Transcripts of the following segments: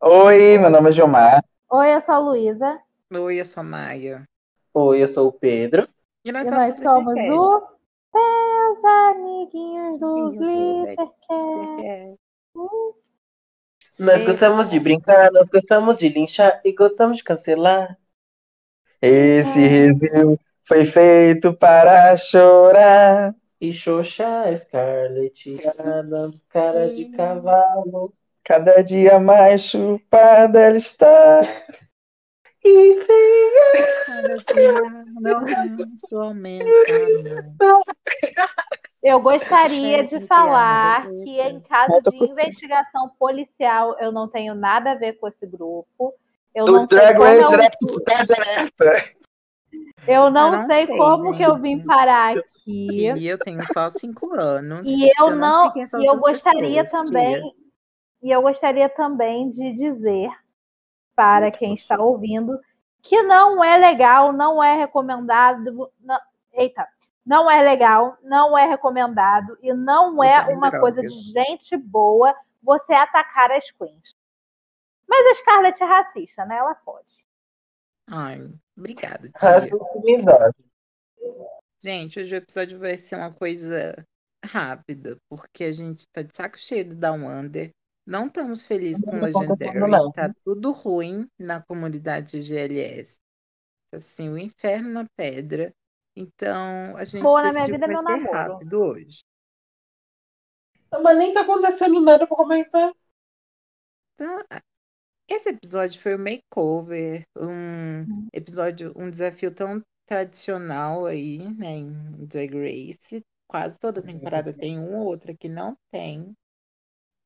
Oi, meu nome é Gilmar. Oi, eu sou a Luísa. Oi, eu sou a Maia. Oi, eu sou o Pedro. E nós E somos, nós somos o Teus Amiguinhos do Amiguinhos do Glittercast. Nós gostamos de brincar, nós gostamos de linchar e gostamos de cancelar. Esse review foi feito para chorar. E Xoxa, Scarlett Adams, cara de cavalo. Cada dia mais chupada ela está. E aumenta mais. Eu gostaria de falar que em caso de investigação policial eu não tenho nada a ver com esse grupo. Eu Do não sei Drag como Race eu, Direct Cidade Alerta. eu não, Eu não sei sei, como que eu vim parar aqui. E eu tenho só cinco anos. E eu não, sei quem são e eu gostaria pessoas, também, tia. E eu gostaria também de dizer para quem está ouvindo que não é legal, não é recomendado, não- eita, não é legal, não é recomendado e não é Usar uma coisa de gente boa você atacar as queens. Mas a Scarlett é racista, né? Ela pode. Ai, obrigado, misógino. Gente, hoje o episódio vai ser uma coisa rápida, porque a gente tá de saco cheio do Down Under. Não estamos felizes com Não tá acontecendo, Legendary. Tá tudo ruim na comunidade GLS. Assim, o inferno na pedra. Então, a gente Boa na minha vida é meu namoro. rápido hoje. Mas nem tá acontecendo nada pra comentar. Então, esse episódio foi o makeover, Uhum. um episódio, um desafio tão tradicional aí, né, em Drag Race. Quase toda temporada tem um ou outro que não tem.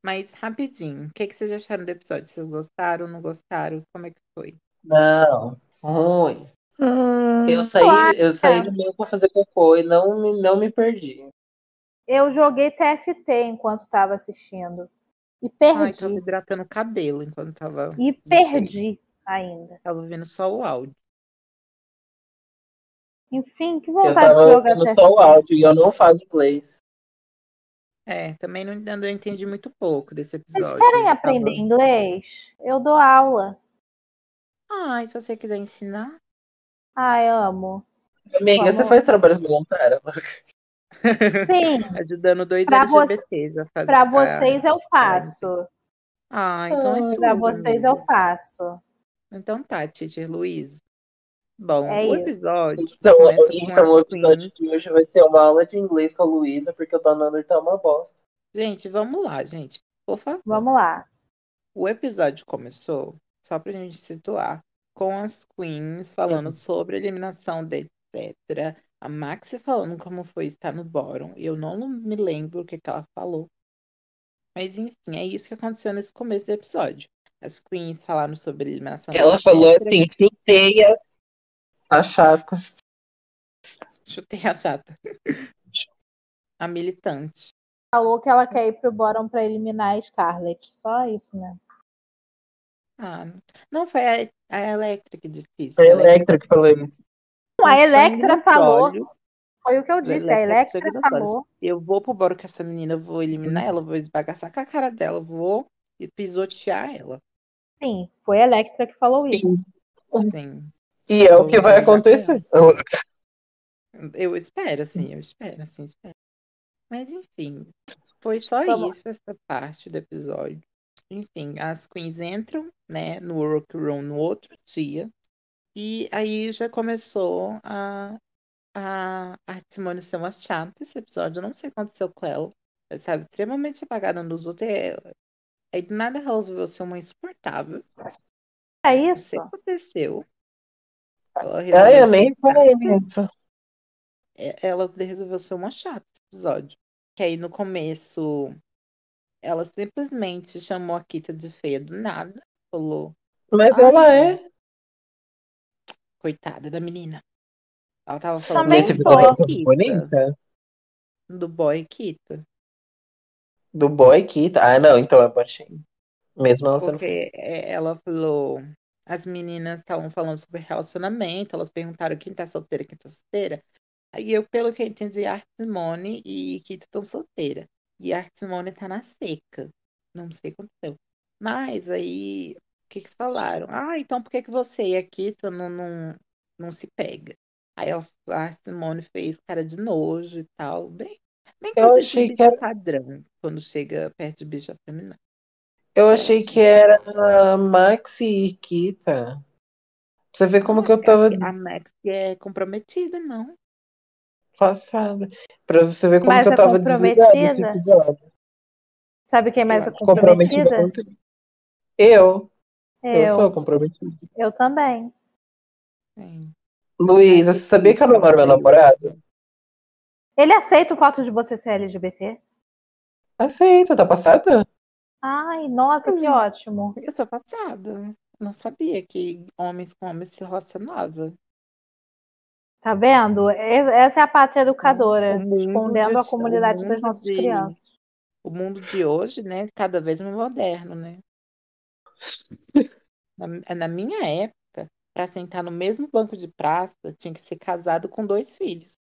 Mas rapidinho, o que que vocês acharam do episódio? Vocês gostaram, não gostaram? Como é que foi? Não, ruim. Hum, Eu saí, Claro. eu saí do meio pra fazer cocô e não, me- não me perdi. Eu joguei TFT enquanto estava assistindo. E Ai, tava perdi. hidratando o cabelo enquanto tava, E perdi ainda. tava ouvindo só o áudio. Enfim, que Eu vontade tava de jogar ouvindo TFT. só o áudio e eu não falo inglês. É, também não, não entendi muito pouco desse Vocês episódio. querem Eu aprender tava- inglês? Eu dou aula. Ai, se você quiser ensinar. Ai, amo. Amiga, você faz trabalho voluntário? Sim, Ajudando dois Pra vo- LGBTs a fazer. pra vocês eu faço. Ah, então é Ah, Pra tudo, vocês amiga. eu faço. Então tá, Teacher Luiz. Bom, É o episódio Então, com então o episódio Queen. de hoje vai ser uma aula de inglês com a Luísa, porque o Donander tá uma bosta. Gente, vamos lá, gente. Por favor. Vamos lá. O episódio começou, só pra gente situar, com as queens falando sobre a eliminação de etc. A Maxi falando como foi estar no bottom. Eu não me lembro o que, que ela falou. Mas enfim, é isso que aconteceu nesse começo do episódio. As queens falaram sobre a eliminação Ela falou assim, chutei a... a chata. Chutei a chata. A militante. Falou que ela quer ir pro bottom pra eliminar a Scarlett. Só isso mesmo. Ah, não foi a, a Electra que disse isso. Foi a Electra que falou isso. Não, a Electra falou. olhos, Foi o que eu disse. A Electra sangue Electra falou. Eu vou pro boro com essa menina, eu vou eliminar ela, vou esbagaçar com a cara dela, vou pisotear ela. Sim, foi a Electra que falou isso. Sim. Assim, E é o que vai acontecer. eu espero, assim, eu espero, assim, espero. Mas enfim, foi só Vamos. isso, essa parte do episódio. Enfim, as queens entram, né, no workroom no outro dia. E aí já começou a, a, a Simone ser uma chata esse episódio. Eu não sei o que aconteceu com ela. Ela estava extremamente apagada nos outros. Aí do nada ela resolveu ser uma insuportável. É isso? o que aconteceu. Ela Ah, resolveu eu nem isso. É, Ela resolveu ser uma chata esse episódio. Que aí no começo ela simplesmente chamou a Kita de feia do nada. Falou, Mas Ai, ela é. coitada da menina. Ela tava falando Também Nesse do boy foi Kita. bonita. Do boy Kita. Do boy Kita. Ah, não, então é baixinho. Mesmo ela sendo feia. Porque é, ela falou. As meninas estavam falando sobre relacionamento, elas perguntaram quem tá solteira, quem tá solteira. Aí eu, pelo que eu entendi, a Simone e Kita estão solteira. E a Simone tá na seca. Não sei o que aconteceu. Mas aí, o que que falaram? Ah, então por que que você e a Kita não, não, não se pega? Aí ela, a Simone fez cara de nojo e tal. Bem, bem Eu achei que era- padrão, quando chega perto de bicha feminina. Eu achei que era Maxi e Kita. Você vê como que eu tava A Max é comprometida, não? passada. Pra você ver como Mas que eu é tava desligada esse comprometida? episódio. Sabe quem mais é Comprometida comprometida? com Eu. Eu Eu, sou comprometida. eu também. Sim. Luísa, você sabia que eu namoro meu namorado? Ele aceita o fato de você ser LGBT? Aceita, tá passada? Ai, nossa, que ótimo. Eu sou passada. Não sabia que homens com homens se relacionavam. Tá vendo? Es- Essa é a pátria educadora, O mundo escondendo a de- comunidade o das mundo nossas de- crianças. O mundo de hoje, né, cada vez mais moderno, né? Na, na minha época, para sentar no mesmo banco de praça, tinha que ser casado com dois filhos.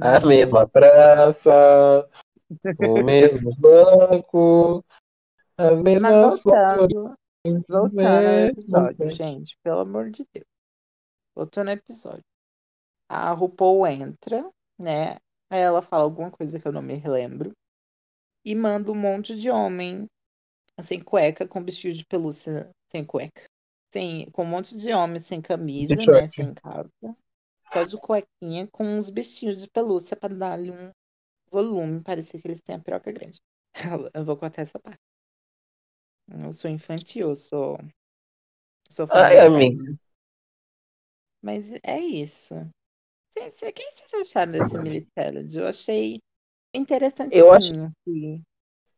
A mesma praça, o mesmo banco, as Mas mesmas flores. voltando, ao episódio, gente, pelo amor de Deus. Voltando ao episódio. A RuPaul entra, né? Aí ela fala alguma coisa que eu não me lembro. E manda um monte de homem sem cueca, com vestido de pelúcia sem cueca. Sem, com um monte de homem sem camisa, né? Sem calça. Só de cuequinha, com uns bichinhos de pelúcia pra dar-lhe um volume. Parecia que eles têm a piroca grande. Eu vou cortar essa parte. Eu sou infantil, eu sou. Sou Ai, amiga. Mas é isso. Cê- cê- Quem vocês acharam desse challenge? Eu achei interessante. Eu ach- que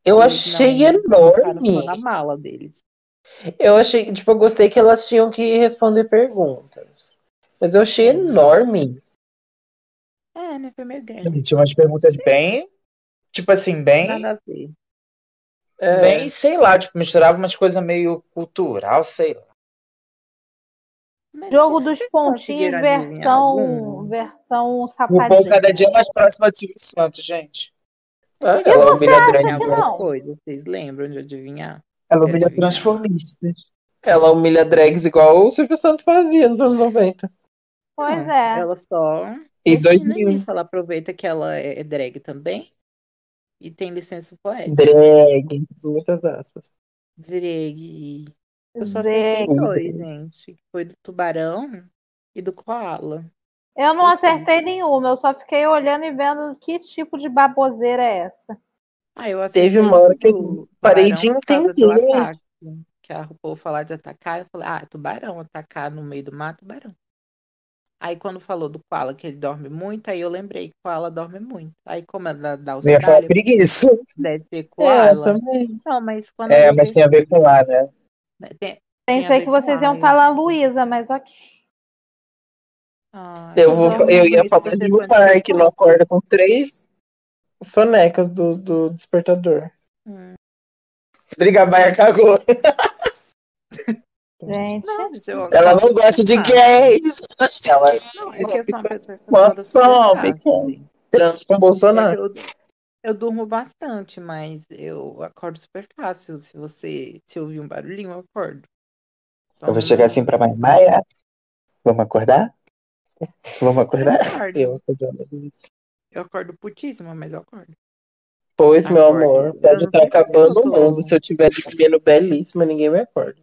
Eu eles achei não enorme. na mala deles. Eu achei, tipo, eu gostei que elas tinham que responder perguntas. Mas eu achei enorme. É, né? Foi meio grande. Tinha umas perguntas bem. Tipo assim, bem. Nada a ver. É, Bem, sei lá, tipo, misturava umas coisas meio cultural, sei lá. Mas Jogo dos pontinhos, versão, versão O sapadinho. Paul cada dia é mais próximo de Silvio Santos, gente. Ah, E ela você humilha drag coisa, vocês lembram de adivinhar? Ela humilha adivinhar. transformistas. Ela humilha drags igual o Silvio Santos fazia nos anos 90. Pois Não, é. Ela só. E refina 2000. isso, Ela aproveita que ela é drag também. E tem licença poética. Drag, muitas aspas. Drag. Eu só acertei dois, gente. que Foi do tubarão e do koala. Eu não acertei nenhuma, eu só fiquei olhando e vendo que tipo de baboseira é essa. Ah, eu Teve uma hora que eu parei de entender. ataque. Que a RuPaul falar de atacar, eu falei, ah, tubarão, atacar no meio do mato, tubarão. Aí quando falou do koala que ele dorme muito, aí eu lembrei que koala dorme muito. Aí como é da, da Eu ia falar Austrália, preguiça. deve ser É, koala. também. Não, mas quando É, mas tem a ver com lá, né? né, tem- Pensei que vocês iam Lion. falar Luísa, mas ok. Ah, Eu, vou, eu ia falar de Lumar, no que não acorda com três sonecas do, do despertador. Hum. Briga Baia cagou. Gente, Não, gente, eu- Ela não gosta de Ah, gays. Ela Não, é que eu sou uma pessoa que Uma. Trans com É Bolsonaro. Eu, eu durmo bastante, mas eu acordo super fácil. Se você se ouvir um barulhinho, eu acordo. Então, Eu vou chegar assim pra mãe. Maia, vamos acordar? Vamos Eu acordar? acordo. Eu isso. Eu acordo putíssima, mas eu acordo. Pois, meu Acordo. amor, pode não estar porque acabando o mundo. Se eu tiver dormindo belíssima, ninguém me acorda.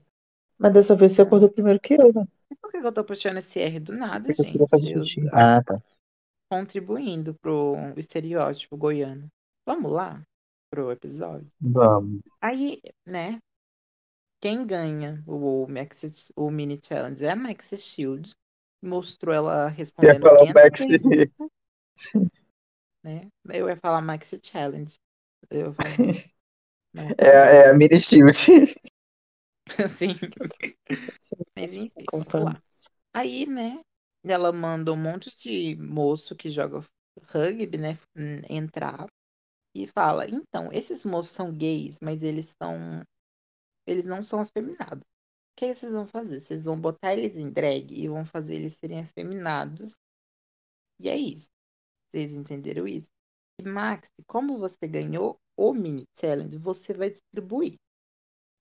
Mas dessa vez você acordou primeiro que eu, né? Por que eu tô puxando esse R do nada, Porque eu gente? queria fazer Eu- xixi. Ah, tá. contribuindo pro estereótipo goiano. Vamos lá pro episódio. Vamos. Aí, né? Quem ganha o, Maxi, o mini challenge é a Maxi Shield. Mostrou ela Você ia respondendo falar o 500 Maxi. perguntas, né? Eu ia falar Maxi Challenge. Eu falar, né? É, é a Mini Shield. Assim. Mas enfim, lá. Aí, né? Ela manda um monte de moço que joga rugby, né? Entrar e fala: então, esses moços são gays, mas eles são. Eles não são afeminados. O que vocês vão fazer? Vocês vão botar eles em drag e vão fazer eles serem afeminados. E é isso. Vocês entenderam isso? E Max, como você ganhou o mini challenge, você vai distribuir.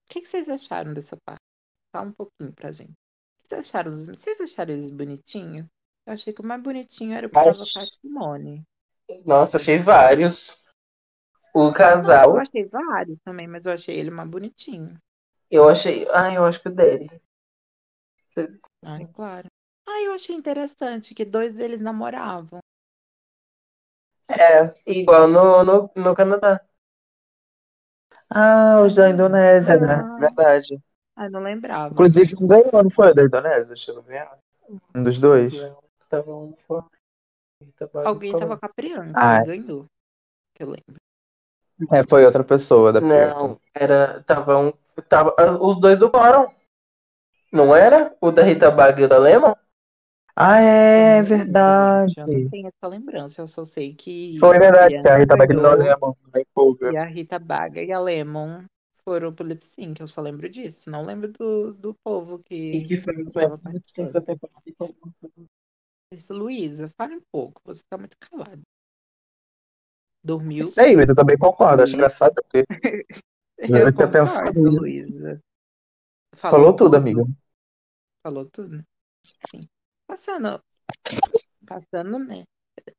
Que, que vocês acharam dessa parte? Fala um pouquinho pra gente. O que vocês acharam? dos- Vocês acharam eles bonitinhos? Eu achei que o mais bonitinho era o Mas- a Simone. Nossa, achei vários. O Não, eu casal, achei vários também, mas eu achei ele mais bonitinho. eu achei. Ah, eu acho que o dele. Ai, claro. Ah, eu achei interessante que dois deles namoravam. É, igual no, no, no Canadá. Ah, os da Indonésia, né? Ah. Verdade. Ah, não lembrava. Inclusive, um ganhou, não foi? Da Indonésia? Chegou a ganhar. Um dos dois. Tava um. Alguém tava com a Priyanka Ah. e ganhou. Que eu lembro. É, foi outra pessoa da Não, era. Tava um. Tava, os dois do Coron. Não era? O da Rita Baga e o da Lemon? Ah, é não lembro, verdade. Eu não tenho essa lembrança, eu só sei que Foi verdade, que a Rita Bagno ganhou Lemon na empolga. e a Rita Baga e a Lemon foram pro lip sync, eu só lembro disso. Não lembro do, do povo E que. que foi o tava primeiro da temporada. Isso, Luísa, fale um pouco, você tá muito calada. Dormiu? Isso aí, Luiz, eu também concordo. Acho engraçado porque Eu Eu tinha pensado. Luísa. falou tudo, amiga. Falou tudo? Sim. Passando. Passando, né?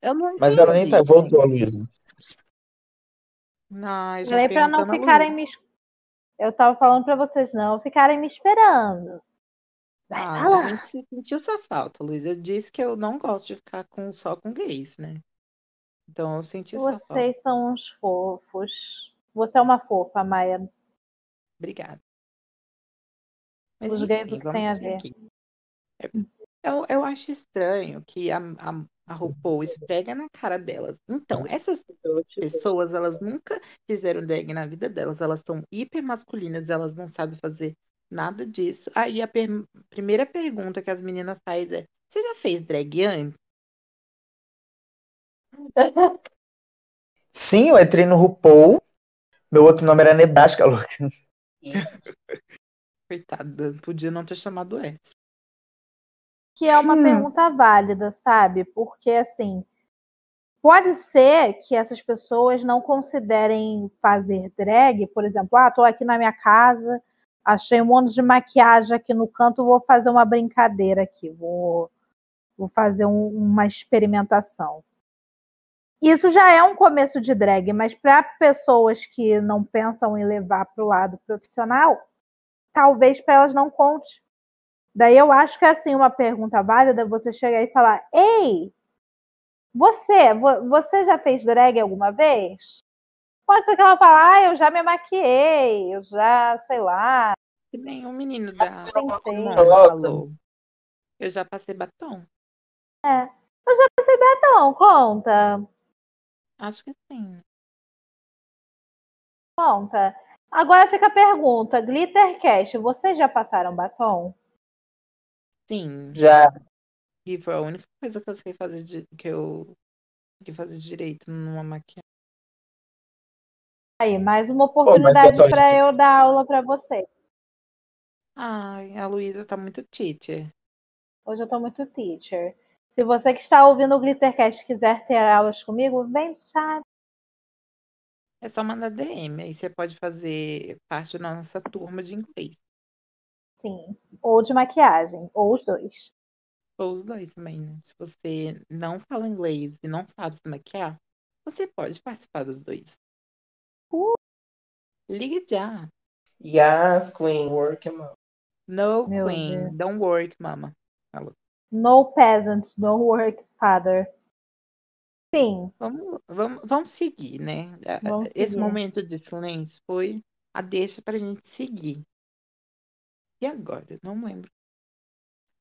Eu não Mas ela nem tá, voltou, Luísa. Não, já Falei pra não ficarem me. Eu tava falando pra vocês não ficarem me esperando. Vai Ah, falar. a gente sentiu sua falta, Luísa. Eu disse que eu não gosto de ficar com, só com gays, né? Então eu senti sua falta. Vocês são uns fofos. Você é uma fofa, Maia. Obrigada. Mas Os enfim, gays, o que tem a ver? seguir. Eu, eu acho estranho que a, a, a RuPaul esfrega na cara delas. Então, essas pessoas, elas nunca fizeram drag na vida delas. Elas são hiper masculinas, elas não sabem fazer nada disso. Aí a per- primeira pergunta que as meninas fazem é: Você já fez drag antes? Sim, eu entrei no RuPaul. Meu outro nome era Nedasca, louca. Coitada, podia não ter chamado essa. Que é uma Hum. pergunta válida, sabe? Porque assim, pode ser que essas pessoas não considerem fazer drag, por exemplo, ah, tô aqui na minha casa, achei um monte de maquiagem aqui no canto, vou fazer uma brincadeira aqui, vou, vou fazer um- uma experimentação. Isso já é um começo de drag, mas para pessoas que não pensam em levar para o lado profissional, talvez para elas não conte. Daí eu acho que é assim uma pergunta válida você chegar e falar: "Ei, você, vo- você já fez drag alguma vez?" Pode ser que ela fale: "Ah, eu já me maquiei, eu já, sei lá, Que nem o menino da Você não tentei." pode Simone Coloca. falou. Eu já passei batom. Conta, Acho que sim. conta. Agora fica a pergunta: Glittercast, vocês já passaram batom? Sim. Já. E foi a única coisa que eu sei fazer de, que eu consegui fazer direito numa maquiagem. Aí, mais uma mas oportunidade para eu dar aula para você. Ai, a Luísa tá muito teacher. Hoje eu tô muito teacher. Se você que está ouvindo o Glittercast quiser ter aulas comigo, vem chat. É só mandar DM, aí você pode fazer parte da nossa turma de inglês. Sim. Ou de maquiagem, ou os dois. Ou os dois também, né? Se você não fala inglês e não sabe se maquiar, você pode participar dos dois. Uh. Ligue já. Yes, Queen, work out. No Meu queen, Deus. don't work, mama. No peasant, no work father. Sim, Vamos, vamos, vamos seguir, né? A- Vamos Esse seguir. momento de silêncio foi a deixa pra gente seguir. E agora? Eu Não lembro.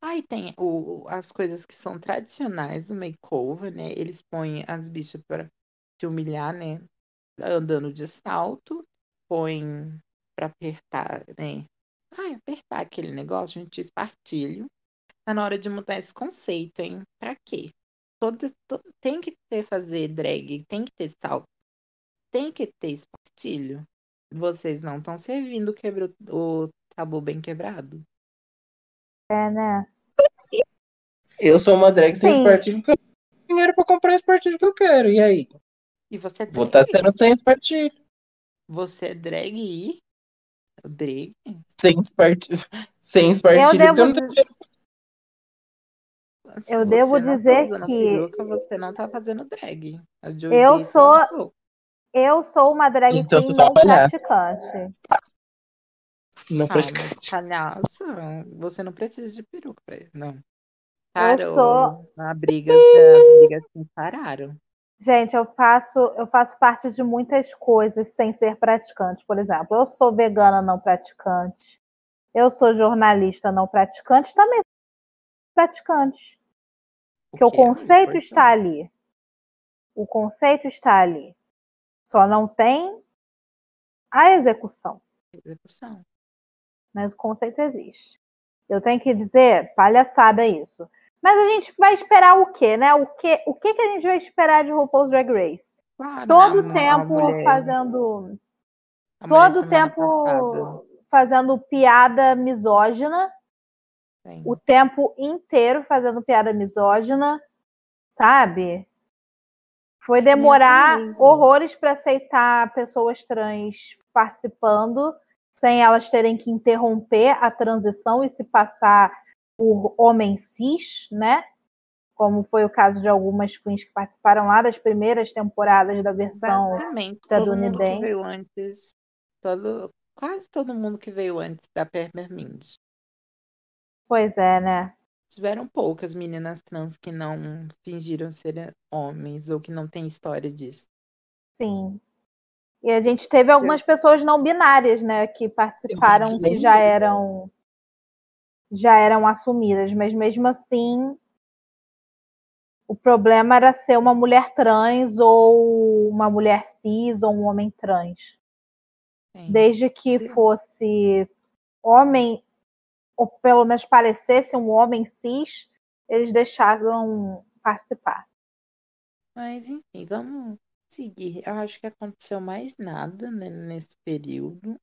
Aí tem o, as coisas que são tradicionais do makeover, né? Eles põem as bichas pra se humilhar, né? Andando de salto, põem pra apertar, né? Ai, apertar aquele negócio, gente, espartilho. Tá na hora de mudar esse conceito, hein? Pra quê? Todo, to- tem que ter fazer drag, tem que ter salto, tem que ter espartilho. Vocês não estão servindo quebra, o tabu bem quebrado. é, né? Eu sou uma drag sem Sim. espartilho porque eu não tenho dinheiro pra comprar o espartilho que eu quero. E aí? E você é Vou drag? estar sendo sem espartilho. Você é drag e O Drake? Sem espartilho. Sem espartilho, devo porque eu não tenho dizer- Se Eu você devo tá dizer usando que- peruca, você não tá fazendo drag. Eu Diaz sou-. Eu sou uma drag Então, queen é não uma palhaça. praticante. Não Ah, pratica. mas palhaça, você não precisa de peruca pra isso, não. Parou. sou- A briga, as brigas assim pararam. Gente, eu faço, eu faço parte de muitas coisas sem ser praticante. Por exemplo, eu sou vegana não praticante. Eu sou jornalista não praticante, também sou praticante. Porque o que é muito conceito está importante. ali. O conceito está ali. Só não tem a execução. Execução. Mas o conceito existe. Eu tenho que dizer, palhaçada isso. Mas a gente vai esperar o quê, né? O que, o que, que a gente vai esperar de RuPaul's Drag Race? Claro, Todo né, a tempo mulher- fazendo. a Todo tempo passada, fazendo piada misógina. sim. O tempo inteiro fazendo piada misógina. Sabe? Foi demorar horrores para aceitar pessoas trans participando, sem elas terem que interromper a transição e se passar por homem cis, né? Como foi o caso de algumas queens que participaram lá das primeiras temporadas da versão. Basicamente, todo mundo que estadunidense. veio antes, todo, quase todo mundo que veio antes da Peppermint. Pois é, né? Tiveram poucas meninas trans que não fingiram ser homens ou que não têm história disso. Sim. E a gente teve algumas pessoas não binárias, né, que participaram que já eram já eram assumidas, mas mesmo assim o problema era ser uma mulher trans ou uma mulher cis ou um homem trans. Sim. Desde que Sim. fosse homem, ou pelo menos parecesse um homem cis, eles deixaram participar. Mas enfim, vamos seguir. Eu acho que aconteceu mais nada, né, nesse período,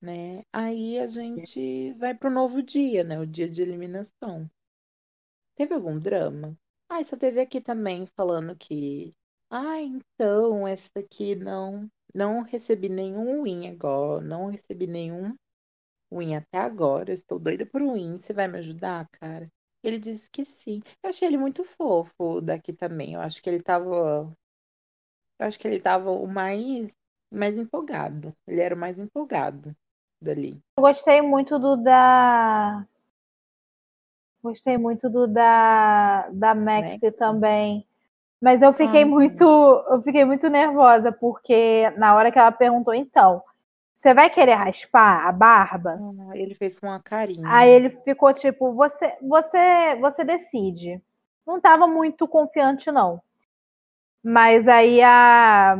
né? Aí a gente vai pro novo dia, né? O dia de eliminação. Teve algum drama? Ah, só teve aqui também falando que, ah, então essa aqui não, não recebi nenhum win agora, não recebi nenhum win até agora. Estou doida por um win. Você vai me ajudar, cara? Ele disse que sim. Eu achei ele muito fofo daqui também. Eu acho que ele tava. Eu acho que ele tava o mais, mais empolgado. Ele era o mais empolgado dali. Eu gostei muito do da. Gostei muito do da, da Maxi Maxi? também. Mas eu fiquei Ah, muito. Eu fiquei muito nervosa, porque na hora que ela perguntou, então, você vai querer raspar a barba? Ah, ele fez com uma carinha. Aí ele ficou tipo, você, você, você decide. Não tava muito confiante, não. Mas aí a,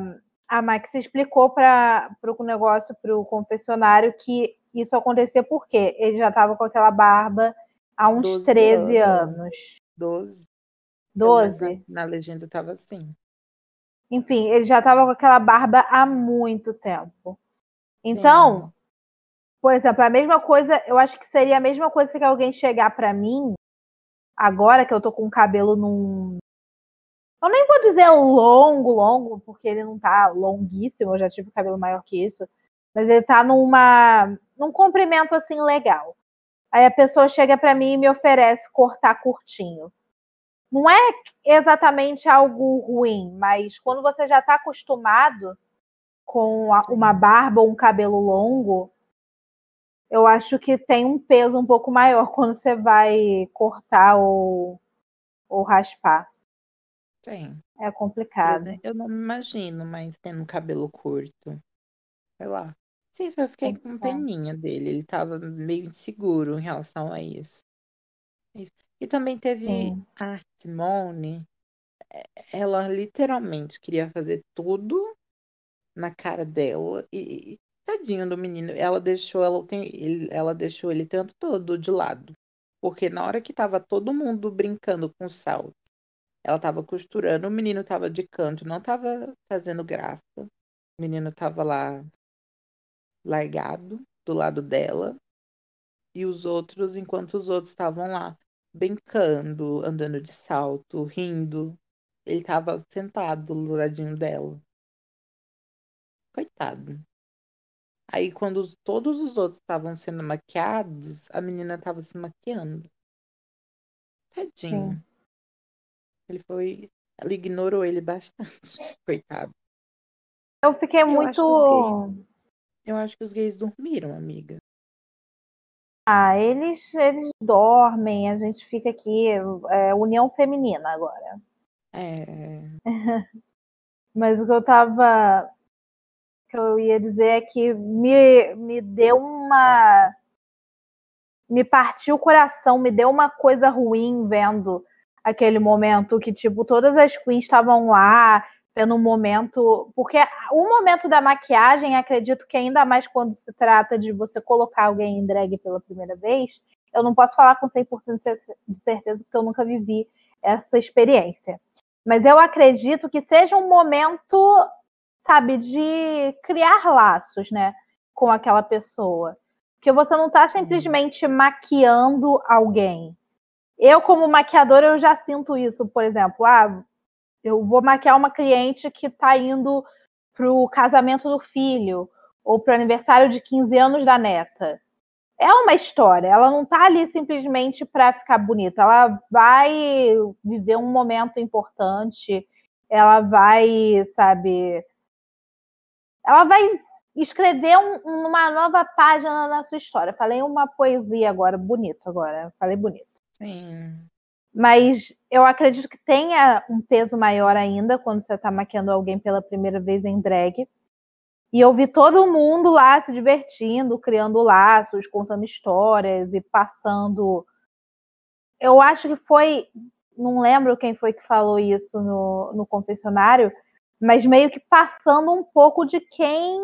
a Max explicou para o negócio, para o confessionário, que isso acontecia porque ele já tava com aquela barba há uns 12 13 anos. anos. 12. 12. Na, na legenda tava assim. Enfim, ele já tava com aquela barba há muito tempo. Então, Sim. Por exemplo, a mesma coisa, eu acho que seria a mesma coisa que alguém chegar pra mim, agora que eu tô com o cabelo num. Eu nem vou dizer longo, longo, porque ele não tá longuíssimo, eu já tive cabelo maior que isso. Mas ele tá numa. num comprimento assim legal. Aí a pessoa chega pra mim e me oferece cortar curtinho. Não é exatamente algo ruim, mas quando você já tá acostumado com uma barba ou um cabelo longo, eu acho que tem um peso um pouco maior quando você vai cortar ou, ou raspar. Sim. É complicado. Eu não me imagino, mas tendo cabelo curto. Sei lá. Sim, eu fiquei com É. peninha dele. Ele tava meio inseguro em relação a isso. Isso. E também teve Sim. a Simone. é, Ela literalmente queria fazer tudo na cara dela. E tadinho do menino. Ela deixou, ela, tem- ele- ela deixou ele o tempo todo de lado. Porque na hora que tava todo mundo brincando com salto, ela tava costurando, o menino tava de canto, não tava fazendo graça. O menino tava lá largado do lado dela. E os outros, enquanto os outros estavam lá brincando, andando de salto, rindo, ele tava sentado do ladinho dela. Coitado. Aí quando os- todos os outros estavam sendo maquiados, a menina estava se maquiando. Tadinho. Ele foi. Ela ignorou ele bastante. Coitado. Eu fiquei acho muito. Eu acho que os gays dormiram, amiga. Ah, eles, eles dormem, a gente fica aqui, é, união feminina agora. É. Mas o que eu tava. que eu ia dizer é que me, me deu uma. Me partiu o coração, me deu uma coisa ruim vendo aquele momento que, tipo, todas as queens estavam lá, tendo um momento. Porque o momento da maquiagem, acredito que ainda mais quando se trata de você colocar alguém em drag pela primeira vez, eu não posso falar com 100% de cer- de certeza, porque eu nunca vivi essa experiência. Mas eu acredito que seja um momento, sabe, de criar laços, né, com aquela pessoa. Porque você não está simplesmente maquiando alguém. Eu, como maquiadora, eu já sinto isso, por exemplo. Ah, eu vou maquiar uma cliente que está indo pro casamento do filho ou pro aniversário de 15 anos da neta. É uma história, ela não tá ali simplesmente para ficar bonita, ela vai viver um momento importante, ela vai, sabe, ela vai escrever um- uma nova página na sua história. Falei uma poesia agora, bonito agora, falei bonito. Sim. Mas eu acredito que tenha um peso maior ainda quando você está maquiando alguém pela primeira vez em drag. E eu vi todo mundo lá se divertindo, criando laços, contando histórias e passando. Eu acho que foi. Não lembro quem foi que falou isso no, no confessionário, mas meio que passando um pouco de quem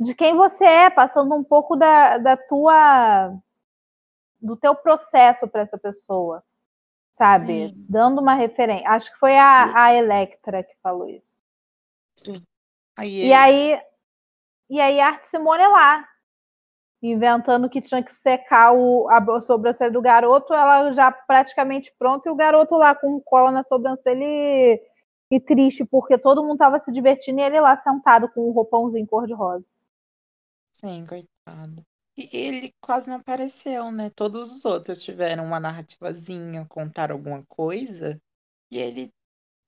de quem você é, passando um pouco da, da tua do teu processo para essa pessoa, sabe? Sim. Dando uma referência. Acho que foi a, a Electra que falou isso. Aí, E aí, e aí a Arte Simone é lá, inventando que tinha que secar o, a sobrancelha do garoto, ela já praticamente pronta, e o garoto lá com cola na sobrancelha e, e triste, porque todo mundo tava se divertindo e ele lá sentado com um roupãozinho cor-de-rosa. Sim, coitado. E ele quase não apareceu, né? Todos os outros tiveram uma narrativazinha, contaram alguma coisa, e ele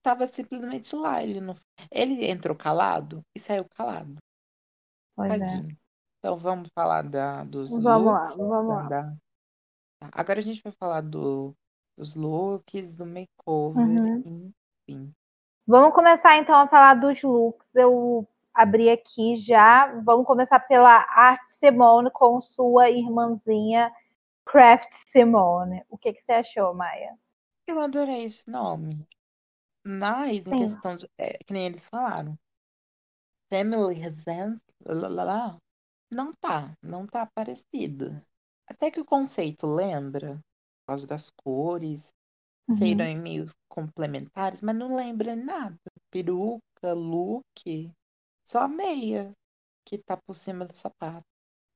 tava simplesmente lá. Ele não... ele entrou calado e saiu calado. Pois é. Então vamos falar da, dos Vamos lá, looks. vamos lá. da- Tá, Agora a gente vai falar do, dos looks, do makeover, Uhum. enfim. Vamos começar então a falar dos looks. Eu abri aqui já. Vamos começar pela Arte Simone com sua irmãzinha Craft Simone. O que, que você achou, Maia? Eu adorei esse nome. Mas, em Sim. questão de. É, que nem eles falaram. Family lá, não tá. Não tá parecido. Até que o conceito lembra, por causa das cores, Uhum. serem meio complementares, mas não lembra nada. Peruca, look, só a meia que tá por cima do sapato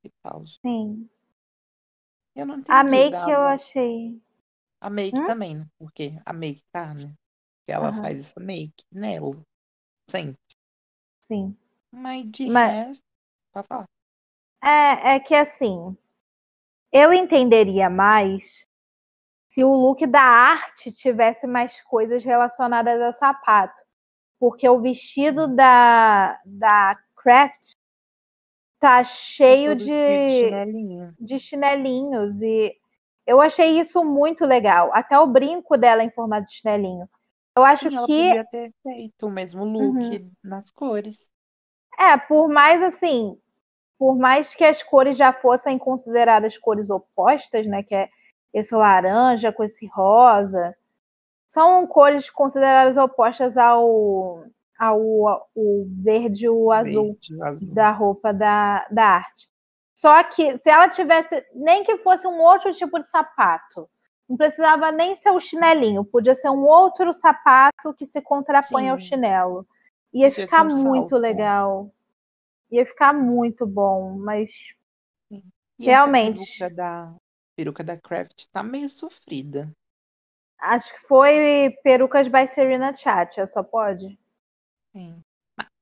e tal. Sim. Eu não entendi. A make dava- eu achei. A make Hum? também, né? Porque a make tá, né? Que ela Aham. faz essa make nela. Sempre. Sim. Mas de Mas- resto, pode falar. É, é que assim, eu entenderia mais se o look da arte tivesse mais coisas relacionadas a sapato. Porque o vestido da, da Craft tá cheio Todo de, chinelinho. de chinelinhos. E eu achei isso muito legal. Até o brinco dela em formato de chinelinho. Eu acho Sim, ela que podia ter feito o mesmo look Uhum. nas cores. É, por mais assim, por mais que as cores já fossem consideradas cores opostas, né, que é esse laranja com esse rosa, são cores consideradas opostas ao ao, ao verde e o azul Verde, azul. da roupa da, da arte. Só que se ela tivesse, nem que fosse um outro tipo de sapato, não precisava nem ser o chinelinho, podia ser um outro sapato que se contrapõe ao Sim. chinelo. Ia Podia ficar um muito salto. legal. Ia ficar muito bom, mas E Realmente. Peruca da, peruca da Craft tá meio sofrida. Acho que foi Perucas by Serena Chacha, só pode? Sim.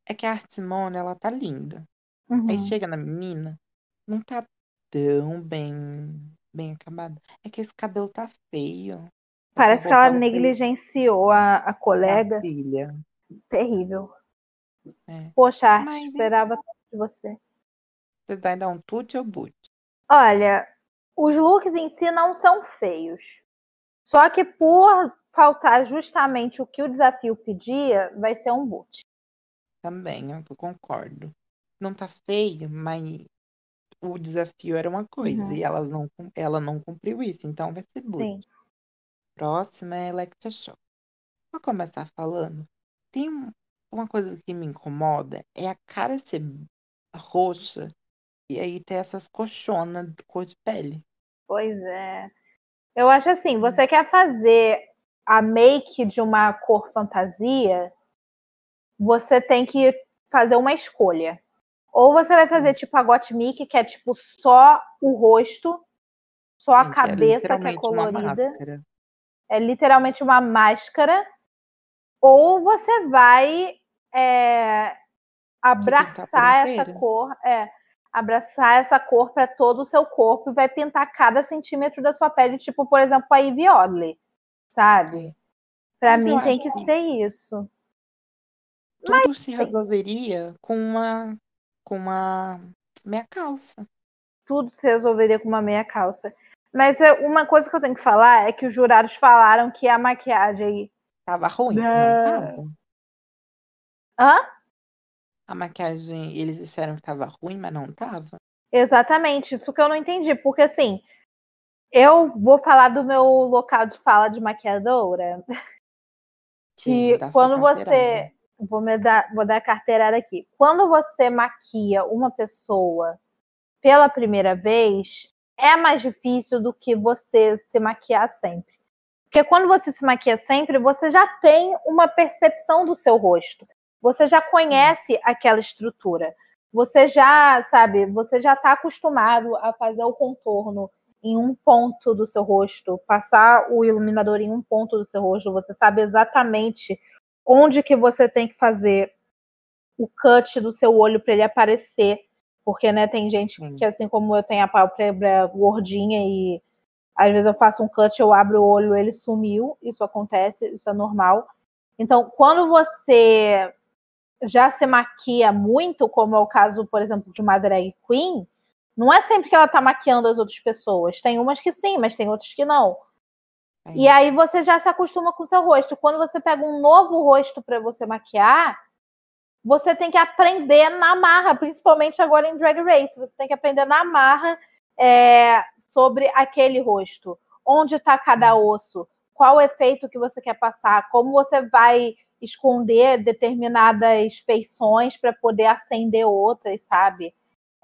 É que a Art Simone, ela tá linda. Aí Uhum. chega na menina, não tá tão bem, bem acabada. É que esse cabelo tá feio. Parece que ela negligenciou a, a colega. filha. Terrível. É. Poxa, Arte, Mas, esperava tanto de você. Você vai dar um tute ou boot? Olha, os looks em si não são feios. Só que por faltar justamente o que o desafio pedia, vai ser um boot. Também, eu concordo. Não tá feio, mas o desafio era uma coisa Uhum. e elas não, ela não cumpriu isso, então vai ser boot. Sim. Próxima é Electroshock. Vou começar falando. Tem um- uma coisa que me incomoda, é a cara ser roxa e aí ter essas coxonas de cor de pele. Pois é. Eu acho assim, você quer fazer a make de uma cor fantasia, você tem que fazer uma escolha. Ou você vai fazer tipo a Gottmik, que é tipo só o rosto, só a Sim, que é cabeça que é literalmente uma colorida. É literalmente uma máscara. Ou você vai é, abraçar essa cor, é, abraçar essa cor para todo o seu corpo e vai pintar cada centímetro da sua pele, tipo, por exemplo, a Ivy Oddly, sabe? Para Mas mim tem que que- ser isso. Tudo se sim. resolveria com uma com uma meia calça. Tudo se resolveria com uma meia calça. Mas é, uma coisa que eu tenho que falar é que os jurados falaram que a maquiagem. Tava ruim? Não Não. tava. Hã? A maquiagem, eles disseram que tava ruim, mas não tava. Exatamente, isso que eu não entendi, porque assim, eu vou falar do meu local de fala de maquiadora, que Sim, sua quando você. Vou, me dar, vou dar a carteirada aqui. Quando você maquia uma pessoa pela primeira vez, é mais difícil do que você se maquiar sempre. Porque quando você se maquia sempre, você já tem uma percepção do seu rosto. Você já conhece aquela estrutura. Você já, sabe, você já está acostumado a fazer o contorno em um ponto do seu rosto, passar o iluminador em um ponto do seu rosto, você sabe exatamente onde que você tem que fazer o cut do seu olho para ele aparecer, porque né, tem gente Sim. que assim como eu tenho a pálpebra gordinha e às vezes eu faço um cut, eu abro o olho, ele sumiu, isso acontece, isso é normal. Então, quando você já se maquia muito, como é o caso, por exemplo, de uma drag queen, não é sempre que ela tá maquiando as outras pessoas. Tem umas que sim, mas tem outras que não. É. E aí você já se acostuma com o seu rosto. Quando você pega um novo rosto para você maquiar, você tem que aprender na marra, principalmente agora em Drag Race. Você tem que aprender na marra é, sobre aquele rosto. Onde está cada osso, qual o efeito que você quer passar, como você vai esconder determinadas feições para poder acender outras, sabe?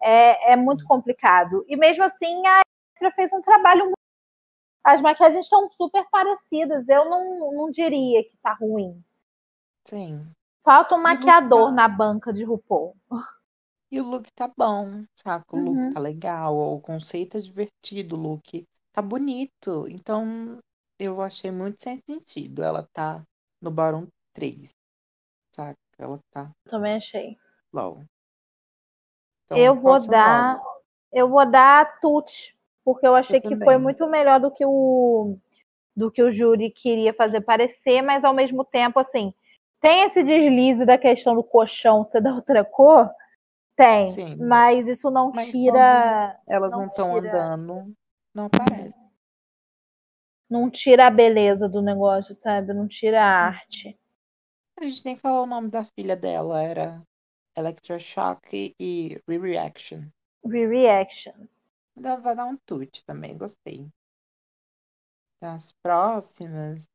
É, é muito complicado. E mesmo assim, a Electra fez um trabalho muito as maquiagens são super parecidas. Eu não, não diria que tá ruim. Sim. Falta um maquiador tá- na banca de RuPaul. E o look tá bom, saca? O Uhum. look tá legal, o conceito é divertido, o look tá bonito. Então, eu achei muito sem sentido. Ela tá no Barão 3, saca? Ela tá Também achei. low. Então, eu vou dar. Eu vou dar a Tut, porque eu achei Eu que foi também. muito melhor do que o do que o júri queria fazer parecer, mas ao mesmo tempo, assim, tem esse deslize da questão do colchão ser da outra cor? Tem, Sim. mas isso não Mas tira. Elas não estão andando, não aparece. Não tira a beleza do negócio, sabe? Não tira a arte. A gente nem falou o nome da filha dela, era Electroshock e Re-Reaction. Re-reaction. Então vai dar um tute também, gostei. As próximas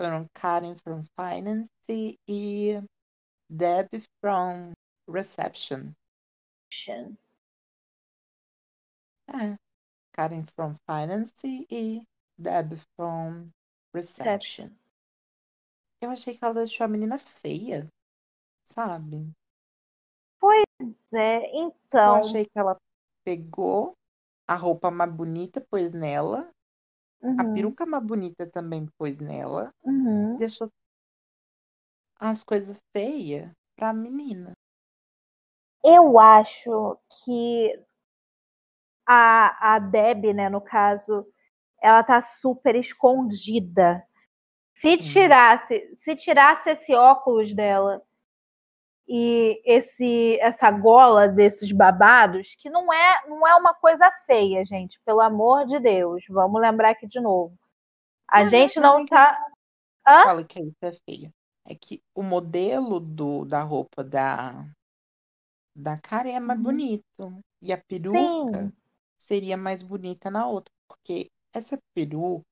foram Karen from Finance e Deb from Reception. É. Karen from Finance e Deb from Reception. Reception. Eu achei que ela deixou a menina feia, sabe? É, Eu então. achei que ela pegou a roupa mais bonita, pôs nela, a Uhum, peruca mais bonita também pôs nela, uhum. deixou as coisas feias pra menina. eu acho que a, a Deb, né, no caso, ela tá super escondida. Se tirasse, se tirasse esse óculos dela e esse essa gola desses babados, que não é não é uma coisa feia, gente, pelo amor de Deus. Vamos lembrar aqui de novo. A Não, gente não, não tá Hã? Fala que isso é feio. É que o modelo do, da roupa da, da Karen é mais Uhum. bonito. E a peruca Sim. seria mais bonita na outra. Porque essa peruca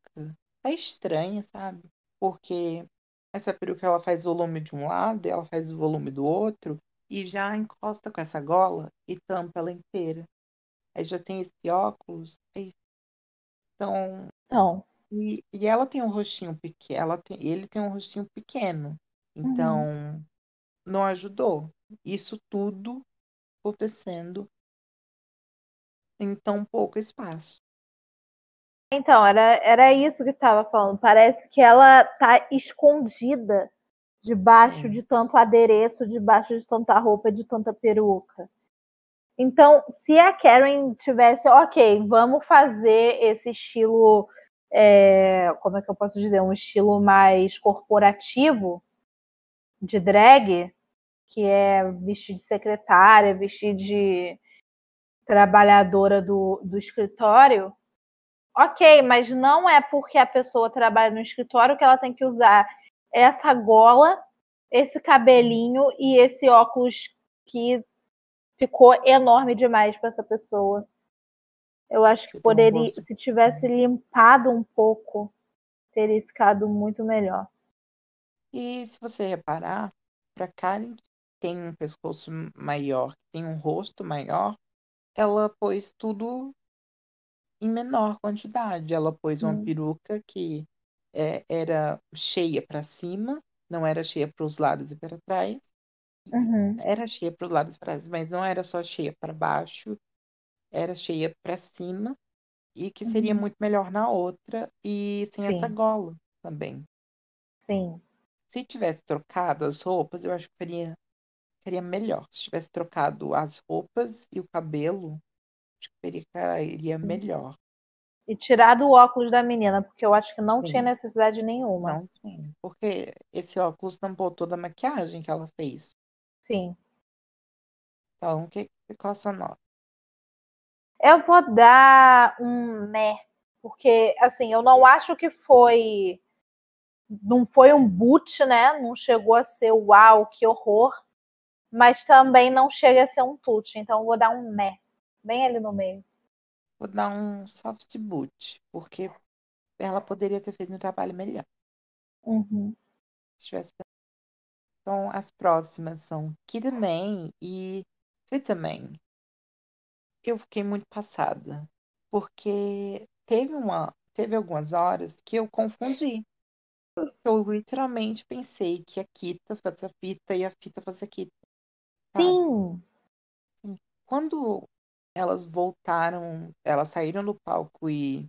tá estranha, sabe? Porque essa peruca ela faz volume de um lado, ela faz o volume do outro, e já encosta com essa gola e tampa ela inteira. Aí já tem esse óculos. Aí... Então, Então, e, e ela tem um rostinho pequeno, ela tem, ele tem um rostinho pequeno. Então, não ajudou. Isso tudo acontecendo em tão pouco espaço. Então era, era isso que estava falando. Parece que ela tá escondida debaixo Sim. de tanto adereço, debaixo de tanta roupa, de tanta peruca. Então, se a Karen tivesse, ok, vamos fazer esse estilo, é, como é que eu posso dizer, um estilo mais corporativo de drag, que é vestir de secretária, vestir de trabalhadora do, do escritório, ok, mas não é porque a pessoa trabalha no escritório que ela tem que usar essa gola, esse cabelinho e esse óculos que ficou enorme demais para essa pessoa. Eu acho que poderia, se tivesse limpado um pouco, teria ficado muito melhor. E se você reparar, para Karen que tem um pescoço maior, tem um rosto maior, ela pôs tudo em menor quantidade. Ela pôs uma Hum. peruca que é, era cheia para cima, não era cheia para os lados e para trás. Uhum. Era cheia para os lados e para trás, mas não era só cheia para baixo, era cheia para cima e que seria Uhum. muito melhor na outra e sem essa Sim. gola também. Sim. Se tivesse trocado as roupas, eu acho que faria, faria melhor. Se tivesse trocado as roupas e o cabelo, acho que faria, ficaria melhor. E tirar do óculos da menina, porque eu acho que não Sim. tinha necessidade nenhuma. Não tinha. Porque esse óculos tampou toda a maquiagem que ela fez. Sim. Então, que, qual a sua nota? Eu vou dar um meh, porque assim, eu não acho que foi não foi um boot, né? Não chegou a ser uau, que horror, mas também não chega a ser um tute, então eu vou dar um meh, bem ali no meio. Vou dar um soft boot, porque ela poderia ter feito um trabalho melhor. Uhum. Se tivesse... Então, as próximas são Kid Man e Fita Man. Eu fiquei muito passada, porque teve uma, teve algumas horas que eu confundi. Eu literalmente pensei que a Kita fosse a Fita e a Fita fosse a Kita. sabe? Sim, Quando elas voltaram, elas saíram do palco e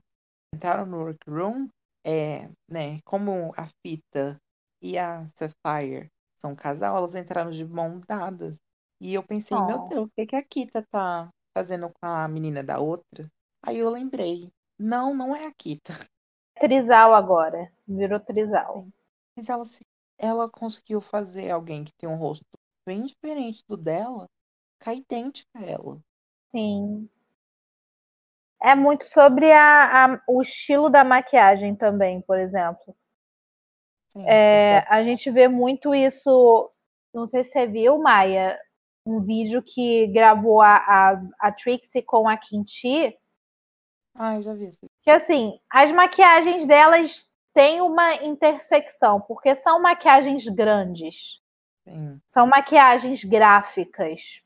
entraram no workroom, é, né, como a Fita e a Sapphire são um casal, elas entraram de mão dadas. E eu pensei, meu Oh. Deus, o que, que a Kita tá fazendo com a menina da outra? Aí eu lembrei, não, não é a Kita. trisal agora, virou trisal. Mas ela, se- ela conseguiu fazer alguém que tem um rosto bem diferente do dela, ficar idêntica a ela. Sim. É muito sobre a, a- o estilo da maquiagem também, por exemplo. Sim, É, porque- a gente vê muito isso. Não sei se você viu, Maia, um vídeo que gravou a, a, a Trixie com a Kinti, Ah, eu já vi que assim, as maquiagens delas têm uma intersecção, porque são maquiagens grandes, Sim. são maquiagens gráficas.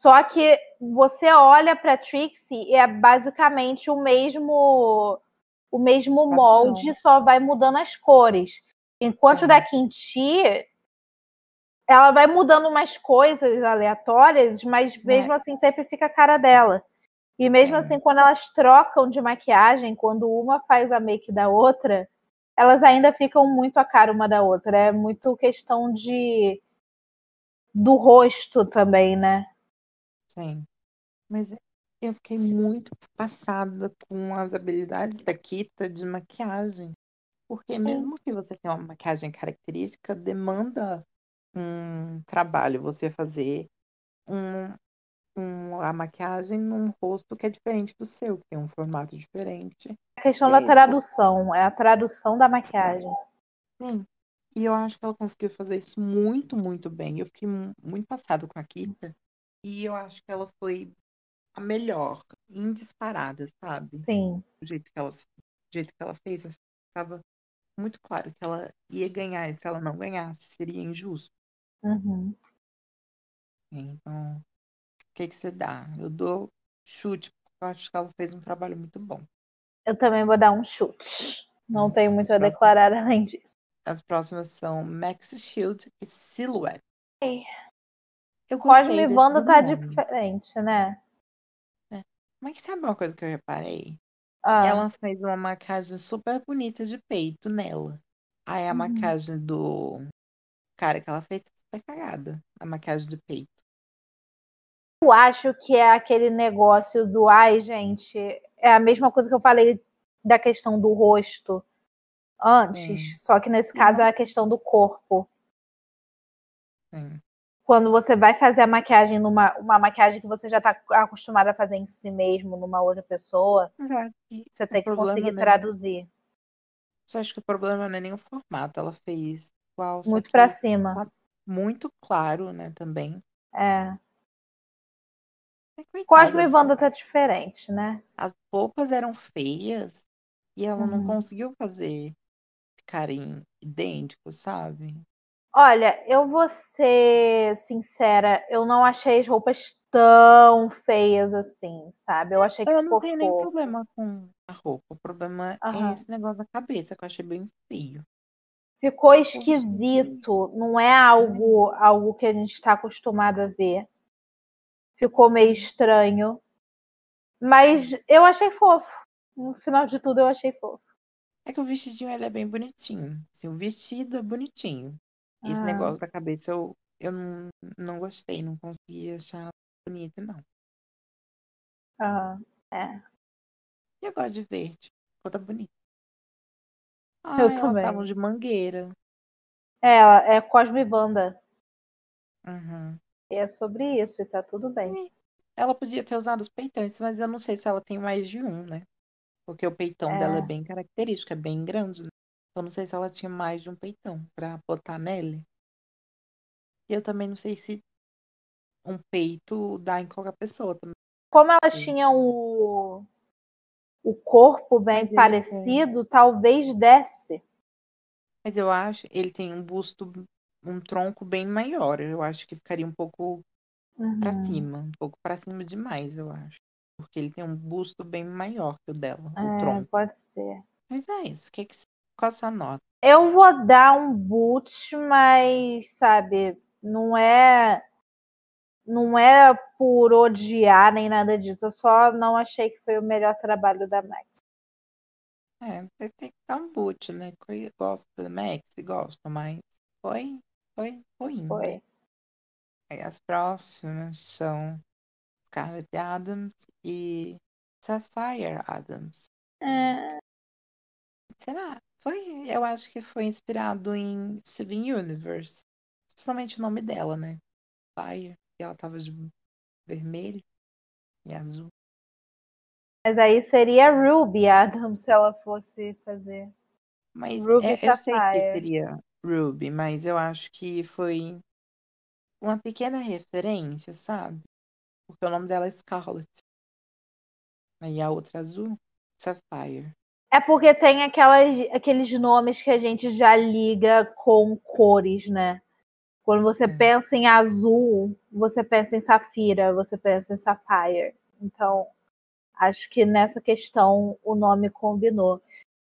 Só que você olha para Trixie e é basicamente o mesmo o mesmo molde, só vai mudando as cores. Enquanto da Kinti ela vai mudando umas coisas aleatórias, mas mesmo assim sempre fica a cara dela. E mesmo Sim. assim, quando elas trocam de maquiagem, quando uma faz a make da outra, elas ainda ficam muito a cara uma da outra. É muito questão de do rosto também, né? Sim. Mas eu fiquei muito passada com as habilidades da Kita de maquiagem. Porque mesmo que você tenha uma maquiagem característica, demanda um trabalho você fazer um, um, a maquiagem num rosto que é diferente do seu, que tem um formato diferente. A questão E da é isso. tradução, é a tradução da maquiagem. Sim. E eu acho que ela conseguiu fazer isso muito, muito bem. Eu fiquei mu- muito passada com a Kita. E eu acho que ela foi a melhor, em disparada, sabe? Sim. Do jeito que ela, do jeito que ela fez, estava muito claro que ela ia ganhar. E se ela não ganhasse, seria injusto. Uhum. Então, o que que você dá? Eu dou chute, porque eu acho que ela fez um trabalho muito bom. Eu também vou dar um chute. Não Hum, tenho muito a próximo. declarar além disso. As próximas são Max Shield e Silhouette. Ei. Eu Cosme e Wanda tá nome. diferente, né? Mas sabe uma coisa que eu reparei? Ah, Ela fez uma maquiagem super bonita de peito nela. Aí a Uhum. maquiagem do cara que ela fez foi cagada. A maquiagem de peito. Eu acho que é aquele negócio do ai, gente. É a mesma coisa que eu falei da questão do rosto antes. Só que nesse caso é a questão do corpo. Sim. Quando você vai fazer a maquiagem numa uma maquiagem que você já tá acostumada a fazer em si mesmo, numa outra pessoa, que você o tem que problema conseguir não é- traduzir. Só acho que o problema não é nem o formato. Ela fez igual, Muito que pra cima. muito claro, né, também. É. Coitada, Cosme e Wanda tá diferente, né? As roupas eram feias e ela não Uhum. conseguiu fazer ficarem idênticos, sabe? Olha, eu vou ser sincera, eu não achei as roupas tão feias assim, sabe? Eu achei que Eu não ficou tenho nem fofo. problema com a roupa. O problema Aham. é esse negócio da cabeça, que eu achei bem feio. Ficou esquisito, não é algo, algo que a gente está acostumado a ver. Ficou meio estranho. Mas eu achei fofo. No final de tudo, eu achei fofo. É que o vestidinho ele é bem bonitinho. Assim, o vestido é bonitinho. Esse Ah. negócio da cabeça eu, eu não, não gostei, não consegui achar bonito, não. Ah, é. E eu gosto de verde. Ficou tá bonito. Eu Ah, elas também. estavam de mangueira. É, é Cosme Wanda. Uhum. E é sobre isso, e tá tudo bem. Ela podia ter usado os peitões, mas eu não sei se ela tem mais de um, né? Porque o peitão dela é É. bem característico, é bem grande, né? Eu não sei se ela tinha mais de um peitão pra botar nele. E eu também não sei se um peito dá em qualquer pessoa também. Como elas Sim. tinham o, o corpo bem Mas parecido, talvez desse. Mas eu acho, ele tem um busto, um tronco bem maior. Eu acho que ficaria um pouco pra Uhum. cima, um pouco pra cima demais, eu acho. Porque ele tem um busto bem maior que o dela, o É, tronco. pode ser. Mas é isso. Que que, qual a sua nota? Eu vou dar um boot, mas, sabe, não é. Não é por odiar nem nada disso. Eu só não achei que foi o melhor trabalho da Max. É, você tem que dar um boot, né? Eu gosto da Max, gosto, mas foi, foi ruim. Foi. Aí As próximas são Scarlett Adams e Sapphire Adams. É, Será? Foi, eu acho que foi inspirado em Steven Universe. Especialmente o nome dela, né? Fire. E ela tava de vermelho e azul. mas aí seria Ruby Adams se ela fosse fazer. Mas Ruby é- eu sei que seria Ruby, mas eu acho que foi uma pequena referência, sabe? Porque o nome dela é Scarlet. Aí a outra azul, Sapphire. É porque tem aquelas, aqueles nomes que a gente já liga com cores, né? Quando você É. pensa em azul, você pensa em safira, você pensa em sapphire. Então, acho que nessa questão o nome combinou.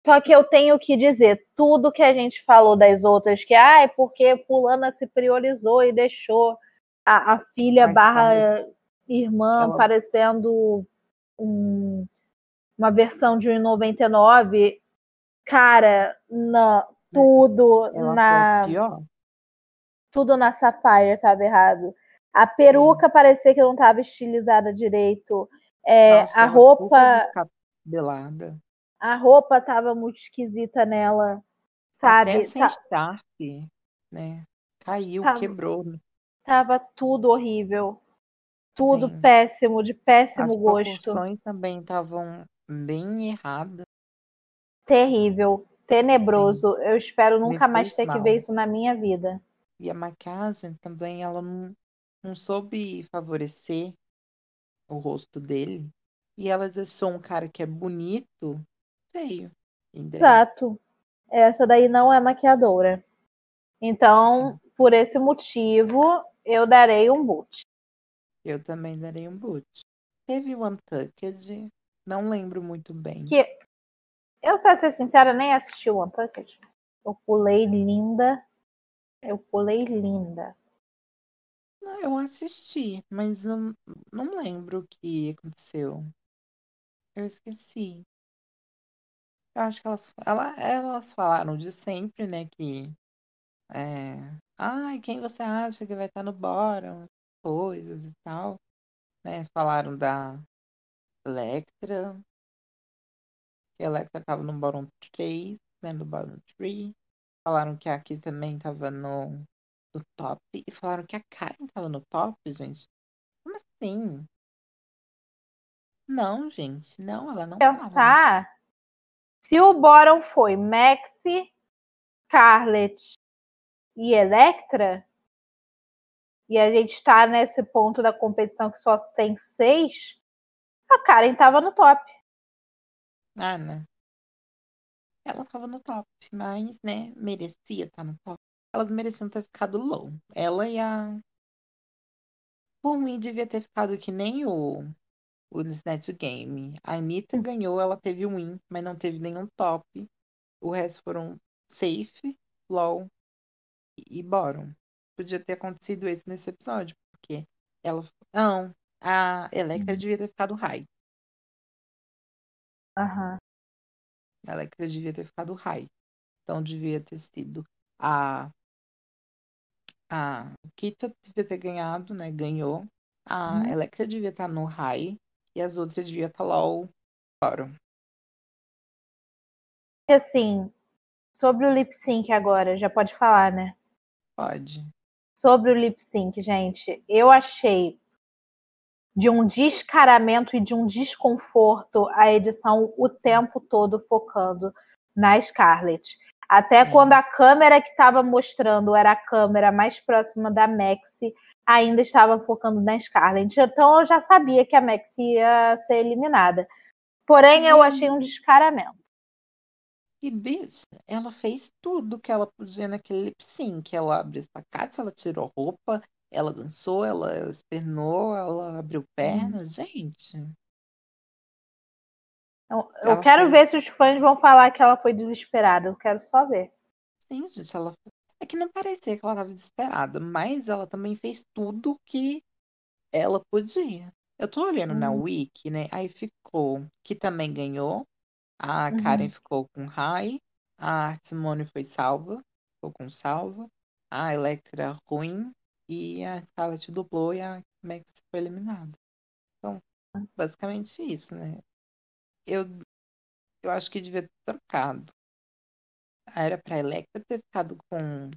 Só que eu tenho que dizer, tudo que a gente falou das outras, que ah, é porque fulana se priorizou e deixou a, a filha Mas barra irmã ela- parecendo um- uma versão de 1,99. Cara, não, tudo Ela na. Tudo na Sapphire tava errado. A peruca parecia que não tava estilizada direito. É, Nossa, a roupa, descabelada. a roupa tava muito esquisita nela, sabe? Até sem Tá- Stark, né? Caiu, Tava- quebrou. tava tudo horrível. Tudo Sim. péssimo, de péssimo As gosto. proporções também estavam bem erradas. Terrível, tenebroso. Eu espero nunca mais ter que mal. ver isso na minha vida. E a maquiagem também, ela não, não soube favorecer o rosto dele. E ela deixou um cara que é bonito, feio. Exato. Essa daí não é maquiadora. Então, por esse motivo, eu darei um boot. Eu também darei um boot. Teve o Untucked, não lembro muito bem. Que eu, pra ser sincera, nem assisti o Untucked. Eu pulei linda. Eu pulei linda. Não, eu assisti, mas não, não lembro o que aconteceu. Eu esqueci. Eu acho que elas, ela, elas falaram de sempre, né, que é, ai, quem você acha que vai estar no bottom, coisas e tal, né? Falaram da Electra, Electra tava no bottom 3, né, no bottom 3. Falaram que aqui também tava no, no top e falaram que a Karen tava no top, gente. Como assim? Não, gente, não, ela não tava. Pensar, se o bottom foi Maxi, Scarlett e Electra, e a gente tá nesse ponto da competição que só tem seis, a Karen tava no top. Ah, né? Ela tava no top, mas, né, merecia estar no top. Elas mereciam ter ficado low. Ela e a. Por mim, devia ter ficado que nem o, o Snatch Game. A Anitta ganhou, ela teve um win, mas não teve nenhum top. O resto foram safe, low e bottom. Podia ter acontecido isso nesse episódio, porque ela. Não, a Electra devia ter ficado high. Aham. A Electra devia ter ficado high. Então devia ter sido a. A Kita devia ter ganhado, né? Ganhou. A Uhum. Electra devia estar no high. E as outras devia estar low. Bottom. E assim, sobre o lip sync agora, já pode falar, né? Pode. Sobre o lip sync, gente, eu achei de um descaramento e de um desconforto a edição o tempo todo focando na Scarlett. Até Sim. quando a câmera que estava mostrando era a câmera mais próxima da Maxi, ainda estava focando na Scarlett. Então eu já sabia que a Maxi ia ser eliminada. Porém, eu achei um descaramento. E bis, ela fez tudo que ela podia naquele lip sync. Ela abriu espacate, ela tirou roupa, ela dançou, ela espernou, ela abriu pernas. Gente, Eu, eu Ela quero fez. ver se os fãs vão falar que ela foi desesperada. Eu quero só ver. sim, gente, ela. É que não parecia que ela estava desesperada, mas ela também fez tudo que ela podia. Eu tô olhando na Uhum. Wiki, né? Aí ficou que também ganhou. A Uhum. Karen ficou com high. A Simone foi salva. Ficou com salva. A Electra ruim. E a Scarlett dublou e a Max foi eliminada. Então, basicamente isso, né? Eu, eu acho que devia ter trocado. Era pra Electra ter ficado com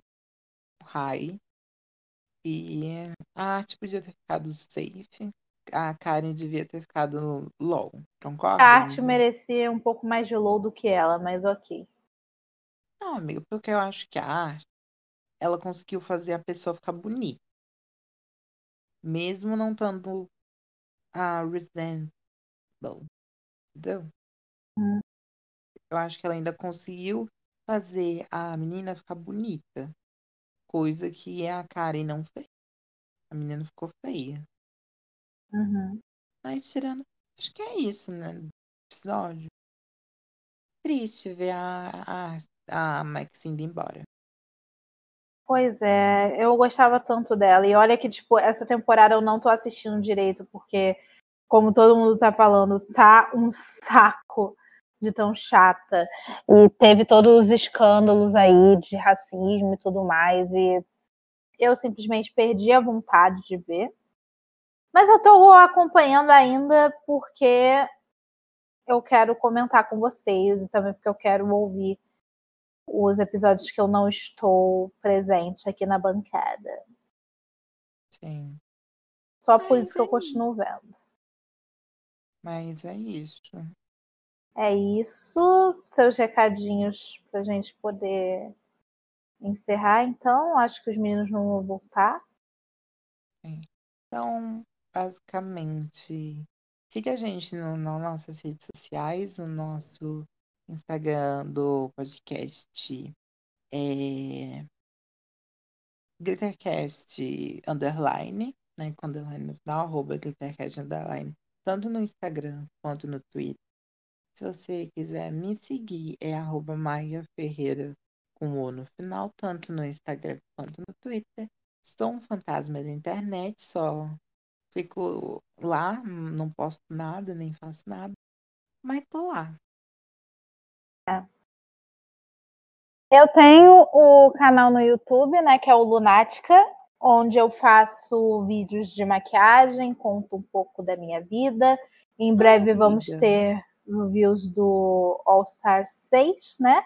high. E a arte podia ter ficado safe. A Karen devia ter ficado low. Concorda? A arte merecia um pouco mais de low do que ela, mas ok. Não, amigo, porque eu acho que a arte, ela conseguiu fazer a pessoa ficar bonita. Mesmo não estando a Resident Entendeu? Hum. Eu acho que ela ainda conseguiu fazer a menina ficar bonita. Coisa que a Karen não fez. A menina ficou feia. Uhum. Mas tirando. Acho que é isso, né? do Episódio. Triste ver a, a, a Max indo embora. Pois é, eu gostava tanto dela. E olha que, tipo, essa temporada eu não tô assistindo direito, porque, como todo mundo tá falando, tá um saco de tão chata. E teve todos os escândalos aí de racismo e tudo mais. E eu simplesmente perdi a vontade de ver. Mas eu tô acompanhando ainda porque eu quero comentar com vocês e também porque eu quero ouvir os episódios que eu não estou presente aqui na bancada. Sim. Só por Mas isso que eu é continuo vendo. Mas é isso. É isso. Seus recadinhos pra gente poder encerrar, então. Acho que os meninos não vão voltar. Então, basicamente, siga a gente no, nas nossas redes sociais, no nosso Instagram do podcast é Glittercast underline, né? Com underline no final, arroba Glittercast underline, tanto no Instagram quanto no Twitter. Se você quiser me seguir, é arroba Maia Ferreira com O no final, tanto no Instagram quanto no Twitter. Sou um fantasma da internet, só fico lá, não posto nada, nem faço nada, mas tô lá. Eu tenho o canal no YouTube, né, que é o Lunática, onde eu faço vídeos de maquiagem, conto um pouco da minha vida. Em breve vamos ter reviews do All Star 6, né?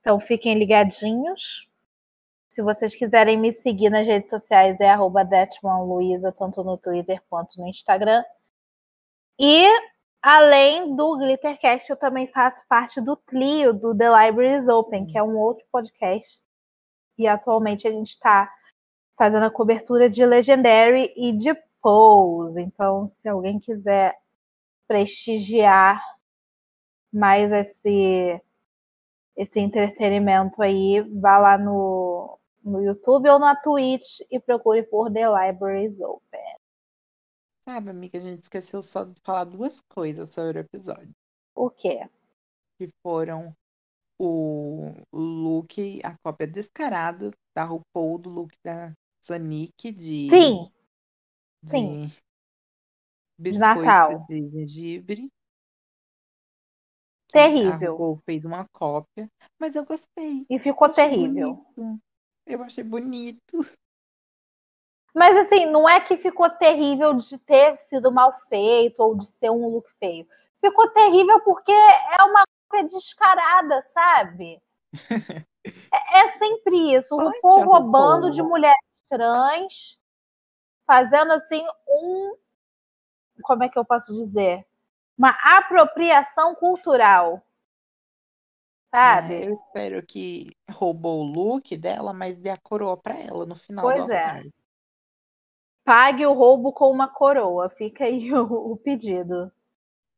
Então fiquem ligadinhos. Se vocês quiserem me seguir nas redes sociais, é arroba tanto no Twitter quanto no Instagram. E além do Glittercast, eu também faço parte do Clio, do The Libraries Open, que é um outro podcast. E atualmente a gente está fazendo a cobertura de Legendary e de Pose. Então, se alguém quiser prestigiar mais esse esse entretenimento aí, vá lá no, no YouTube ou na Twitch e procure por The Libraries Open. Sabe, amiga, a gente esqueceu só de falar duas coisas sobre o episódio. O quê? Que foram o look, a cópia descarada da RuPaul do look da Sonic de, Sim, de sim. biscoito Natal. de gengibre. Terrível. A RuPaul fez uma cópia, mas eu gostei. E ficou Eu terrível. bonito. Eu achei bonito. Mas assim, não é que ficou terrível de ter sido mal feito ou de ser um look feio. Ficou terrível porque é uma cópia descarada, sabe? É, é sempre isso. O RuPaul roubando de mulheres trans, fazendo assim um. Como é que eu posso dizer? Uma apropriação cultural. Sabe? É, eu espero que roubou o look dela, mas dê a coroa pra ela no final Pois do é. All-Star. Pague o roubo com uma coroa. Fica aí o, o pedido.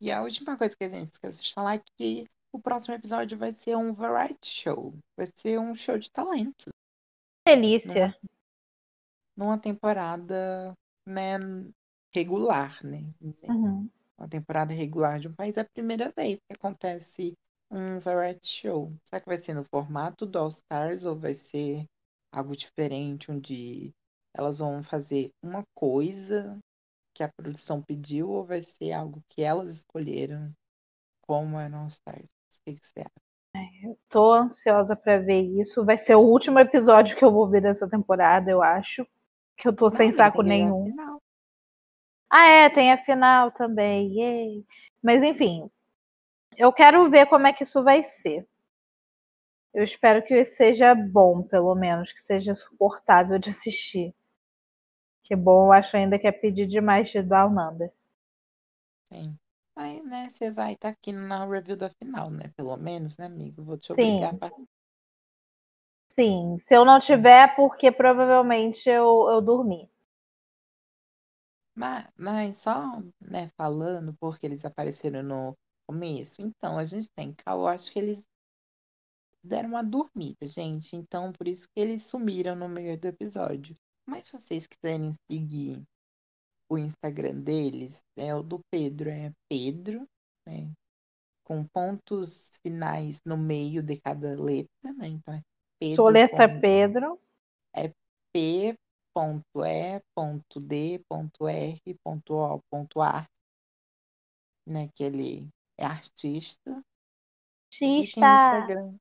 E a última coisa que a gente esqueceu de falar é que o próximo episódio vai ser um variety show. Vai ser um show de talento. Delícia. Numa temporada, né, regular, né? Uhum. Uma temporada regular de um país. É a primeira vez que acontece um variety show. Será que vai ser no formato do All Stars ou vai ser algo diferente, onde elas vão fazer uma coisa que a produção pediu ou vai ser algo que elas escolheram como é All Stars? O que que você acha? Tô ansiosa pra ver isso. Vai ser o último episódio que eu vou ver dessa temporada, eu acho. Que eu tô sem Não, saco ver a nenhum. Ah, é, tem a final também. Yay. Mas enfim, eu quero ver como é que isso vai ser. Eu espero que seja bom, pelo menos, que seja suportável de assistir. Que bom, eu acho ainda que é pedir demais de Down Under. Sim. Aí, né, você vai estar aqui na review da final, né? Pelo menos, né, amigo? Vou te Sim. obrigar a Sim, se eu não tiver, é porque provavelmente eu, eu dormi. Mas, mas só, né, falando, porque eles apareceram no começo, então a gente tem eu acho que eles deram uma dormida, gente. Então, por isso que eles sumiram no meio do episódio. Mas se vocês quiserem seguir o Instagram deles, é o do Pedro, é Pedro, né? Com pontos finais no meio de cada letra, né? Então é Pedro. Sou letra com- Pedro. P.E.D.R.O.A, né? Que ele é artista. E tem o. Instagram,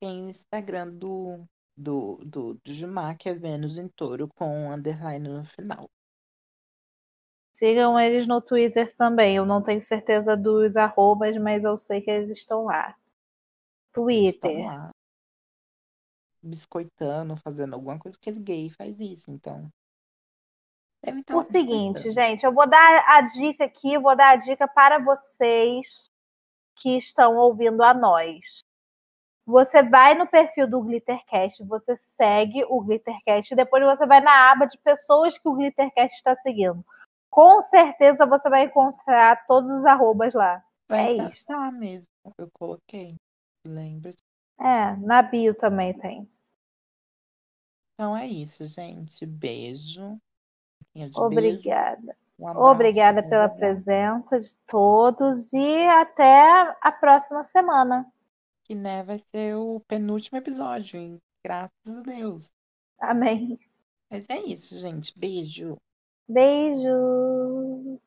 tem o Instagram do, do, do, do Gilmar, que é Vênus em touro com um underline no final. Sigam eles no Twitter também. Eu não tenho certeza dos arrobas, mas eu sei que eles estão lá. Twitter. Estão lá biscoitando, fazendo alguma coisa, porque ele gay faz isso, então. Deve estar O lá seguinte, gente, eu vou dar a dica aqui, vou dar a dica para vocês que estão ouvindo a nós. Você vai no perfil do Glittercast, você segue o Glittercast, e depois você vai na aba de pessoas que o Glittercast está seguindo. Com certeza você vai encontrar todos os arrobas lá. Vai é tá- isso. Tá mesmo, eu coloquei. Lembra? É, na bio também tem. Então é isso, gente. Beijo. Obrigada. Um abraço Obrigada pela presença de todos e até a próxima semana. Que né, vai ser o penúltimo episódio, hein? Graças a Deus. Amém. Mas é isso, gente. Beijo. Beijo.